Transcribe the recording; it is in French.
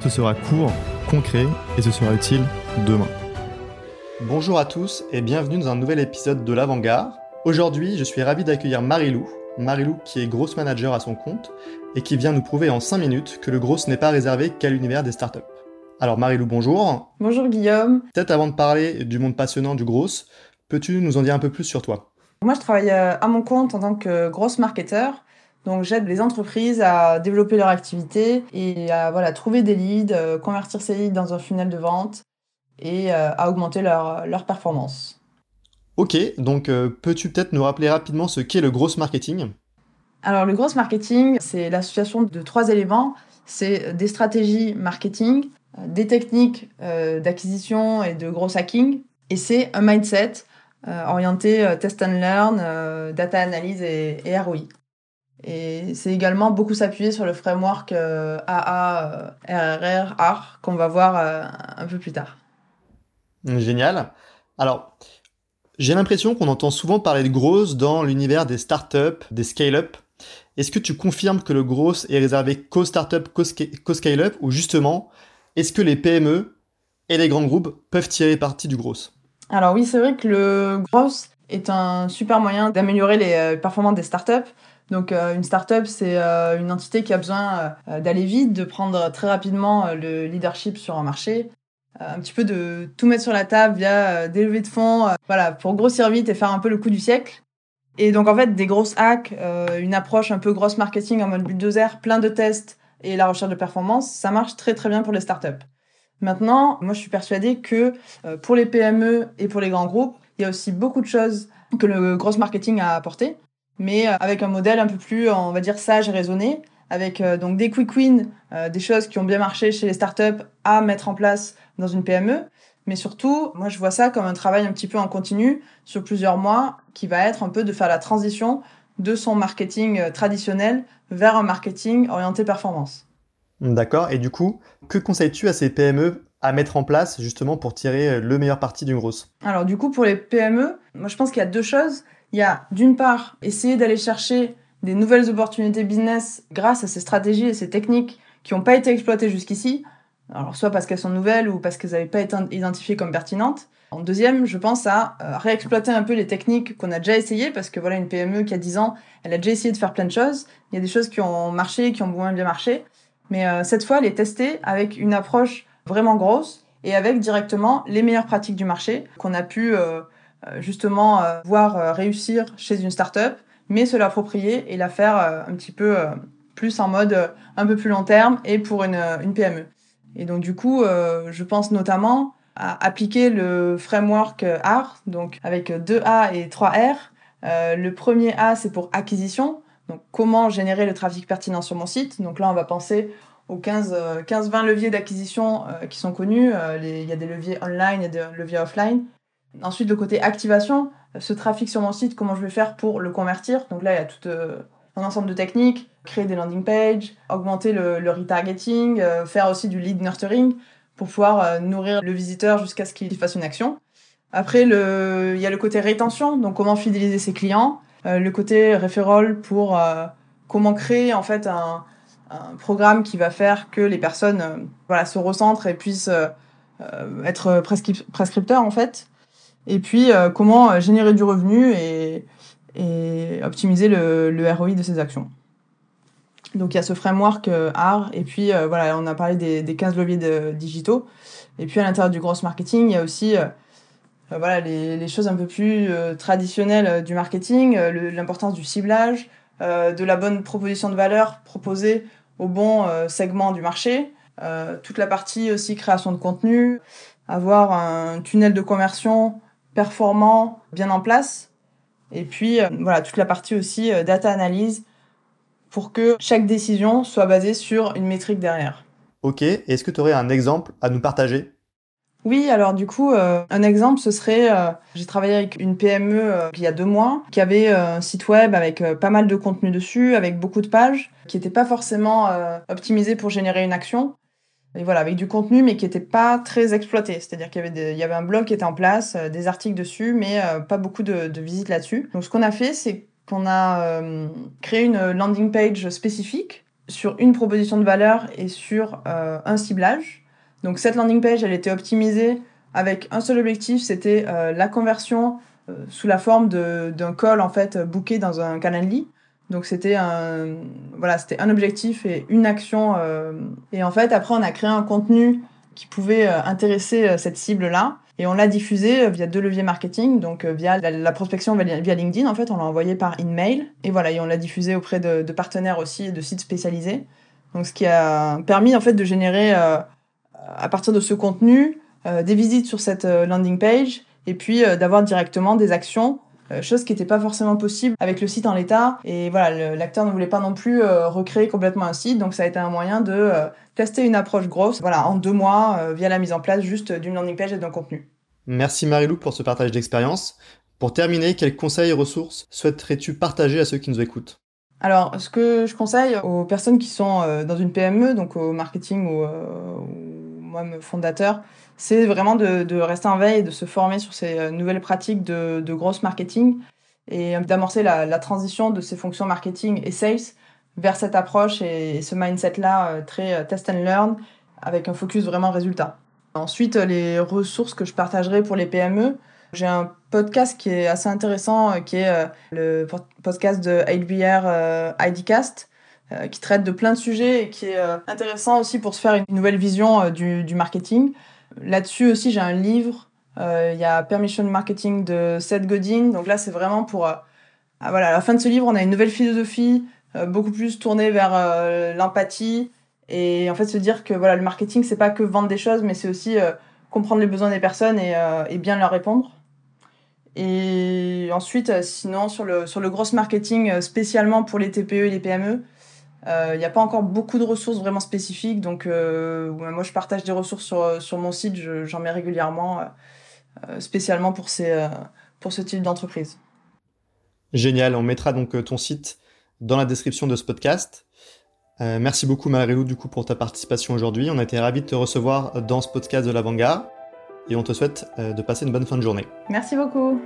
Ce sera court, concret, et ce sera utile demain. Bonjour à tous et bienvenue dans un nouvel épisode de l'Avant-Garde. Aujourd'hui, je suis ravi d'accueillir Marilou. Marilou qui est grosse manager à son compte et qui vient nous prouver en 5 minutes que le gros n'est pas réservé qu'à l'univers des startups. Alors Marilou, bonjour. Bonjour Guillaume. Peut-être avant de parler du monde passionnant du gros, peux-tu nous en dire un peu plus sur toi? Moi, je travaille euh, à mon compte en tant que grosse marketeur. Donc, j'aide les entreprises à développer leur activité et à voilà, trouver des leads, euh, convertir ces leads dans un funnel de vente et euh, à augmenter leur, leur performance. Ok, donc peux-tu peut-être nous rappeler rapidement ce qu'est le gros marketing? Alors, le gros marketing, c'est l'association de trois éléments. C'est des stratégies marketing, des techniques euh, d'acquisition et de gros hacking. Et c'est un mindset euh, orienté euh, test and learn, data analyse et, ROI. Et c'est également beaucoup s'appuyer sur le framework AA, RRR, AR qu'on va voir un peu plus tard. Génial. Alors, j'ai l'impression qu'on entend souvent parler de growth dans l'univers des startups, des scale-up. Est-ce que tu confirmes que le growth est réservé qu'aux startups, qu'aux scale-up, ou justement, est-ce que les PME et les grands groupes peuvent tirer parti du gros Alors oui, c'est vrai que le gros est un super moyen d'améliorer les euh, performances des startups. Donc euh, une startup, c'est euh, une entité qui a besoin d'aller vite, de prendre très rapidement le leadership sur un marché, un petit peu de tout mettre sur la table via des levées de fonds, voilà, pour grossir vite et faire un peu le coup du siècle. Et donc en fait, des grosses hacks, une approche un peu grosse marketing en mode bulldozer, plein de tests, et la recherche de performance, ça marche très très bien pour les startups. Maintenant, moi je suis persuadée que euh, pour les PME et pour les grands groupes, il y a aussi beaucoup de choses que le gros marketing a apporté, mais euh, avec un modèle un peu plus, on va dire, sage et raisonné, avec euh, donc des quick wins, des choses qui ont bien marché chez les startups à mettre en place dans une PME. Mais surtout, moi je vois ça comme un travail un petit peu en continu sur plusieurs mois qui va être un peu de faire la transition de son marketing euh, traditionnel vers un marketing orienté performance. D'accord. Et du coup, que conseilles-tu à ces PME à mettre en place justement pour tirer euh, le meilleur parti d'une grosse? Alors du coup, pour les PME, moi je pense qu'il y a deux choses. Il y a d'une part essayer d'aller chercher des nouvelles opportunités business grâce à ces stratégies et ces techniques qui n'ont pas été exploitées jusqu'ici. Alors soit parce qu'elles sont nouvelles ou parce qu'elles n'avaient pas été identifiées comme pertinentes. En deuxième, je pense à euh, réexploiter un peu les techniques qu'on a déjà essayées, parce que voilà, une PME qui a 10 ans, elle a déjà essayé de faire plein de choses. Il y a des choses qui ont marché, qui ont moins bien marché. Mais euh, cette fois, les tester avec une approche vraiment grosse et avec directement les meilleures pratiques du marché qu'on a pu euh, justement voir réussir chez une startup, mais se l'approprier et la faire un petit peu plus en mode un peu plus long terme et pour une, une PME. Et donc du coup, je pense notamment à appliquer le framework R, donc avec deux A et trois R. Euh, le premier A, c'est pour acquisition, donc comment générer le trafic pertinent sur mon site. Donc là, on va penser aux 15-20 euh, leviers d'acquisition euh, qui sont connus. il y a des leviers online, a des leviers offline. Ensuite, le côté activation, ce trafic sur mon site, comment je vais faire pour le convertir? Donc là, il y a tout un ensemble de techniques, créer des landing pages, augmenter le, retargeting, faire aussi du lead nurturing pour pouvoir euh, nourrir le visiteur jusqu'à ce qu'il fasse une action. Après, le, il y a le côté rétention, donc comment fidéliser ses clients. Euh, le côté referral pour euh, comment créer en fait un, un, programme qui va faire que les personnes voilà, se recentrent et puissent être prescripteurs en fait. Et puis comment générer du revenu et, optimiser le, ROI de ces actions. Donc il y a ce framework euh, art et puis euh, voilà, on a parlé des, des 15 leviers digitaux. Et puis à l'intérieur du gross marketing, il y a aussi euh, voilà, les, les, choses un peu plus traditionnelles du marketing, l'importance du ciblage, de la bonne proposition de valeur proposée au bon segment du marché, toute la partie aussi création de contenu, avoir un tunnel de conversion performant, bien en place, et puis voilà, toute la partie aussi data analyse pour que chaque décision soit basée sur une métrique derrière. Ok, est-ce que tu aurais un exemple à nous partager? Oui, alors du coup, euh, un exemple, ce serait, euh, j'ai travaillé avec une PME euh, il y a deux mois, qui avait un site web avec pas mal de contenu dessus, avec beaucoup de pages, qui n'était pas forcément optimisé pour générer une action. Et voilà, avec du contenu, mais qui n'était pas très exploité. C'est-à-dire qu'il y, avait un blog qui était en place, des articles dessus, mais pas beaucoup de, visites là-dessus. Donc ce qu'on a fait, c'est qu'on a créé une landing page spécifique sur une proposition de valeur et sur un ciblage. Donc cette landing page, elle était optimisée avec un seul objectif, c'était euh, la conversion euh, sous la forme d'un call en fait booké dans un Calendly. Donc c'était un voilà, c'était un objectif et une action euh, et en fait après on a créé un contenu qui pouvait intéresser cette cible là et on l'a diffusé via deux leviers marketing donc via la, prospection via LinkedIn en fait on l'a envoyé par email et voilà et on l'a diffusé auprès de, partenaires aussi de sites spécialisés. Donc ce qui a permis en fait de générer à partir de ce contenu, euh, des visites sur cette euh, landing page et puis euh, d'avoir directement des actions chose qui n'était pas forcément possible avec le site en l'état. Et voilà, l'acteur ne voulait pas non plus recréer complètement un site, donc ça a été un moyen de tester une approche grosse, voilà, en deux mois, via la mise en place juste d'une landing page et d'un contenu. Merci Marilou pour ce partage d'expérience. Pour terminer, quels conseils et ressources souhaiterais-tu partager à ceux qui nous écoutent? Alors, ce que je conseille aux personnes qui sont dans une PME, donc au marketing ou, moi, fondateur, c'est vraiment de, rester en veille et de se former sur ces euh, nouvelles pratiques de, de marketing et d'amorcer la, transition de ces fonctions marketing et sales vers cette approche et, ce mindset-là euh, très euh, test and learn avec un focus vraiment résultat. Ensuite, les ressources que je partagerai pour les PME, j'ai un podcast qui est assez intéressant, qui est le podcast de HBR IDcast, euh, qui traite de plein de sujets et qui est euh, intéressant aussi pour se faire une nouvelle vision euh, du, du, marketing. Là-dessus aussi, j'ai un livre. Il y a Permission Marketing de Seth Godin. Donc là, c'est vraiment pour... Ah, voilà, à la fin de ce livre, on a une nouvelle philosophie, beaucoup plus tournée vers l'empathie. Et en fait, se dire que voilà, le marketing, c'est pas que vendre des choses, mais c'est aussi comprendre les besoins des personnes et, et, bien leur répondre. Et ensuite, sinon, sur le, sur le gros marketing, spécialement pour les TPE et les PME, il euh, n'y a pas encore beaucoup de ressources vraiment spécifiques, donc euh, moi je partage des ressources sur, sur mon site, j'en mets régulièrement, euh, spécialement pour, ces, pour ce type d'entreprise. Génial, on mettra donc ton site dans la description de ce podcast. merci beaucoup Marilou du coup pour ta participation aujourd'hui. On a été ravis de te recevoir dans ce podcast de l'Avant-Garde et on te souhaite de passer une bonne fin de journée. Merci beaucoup.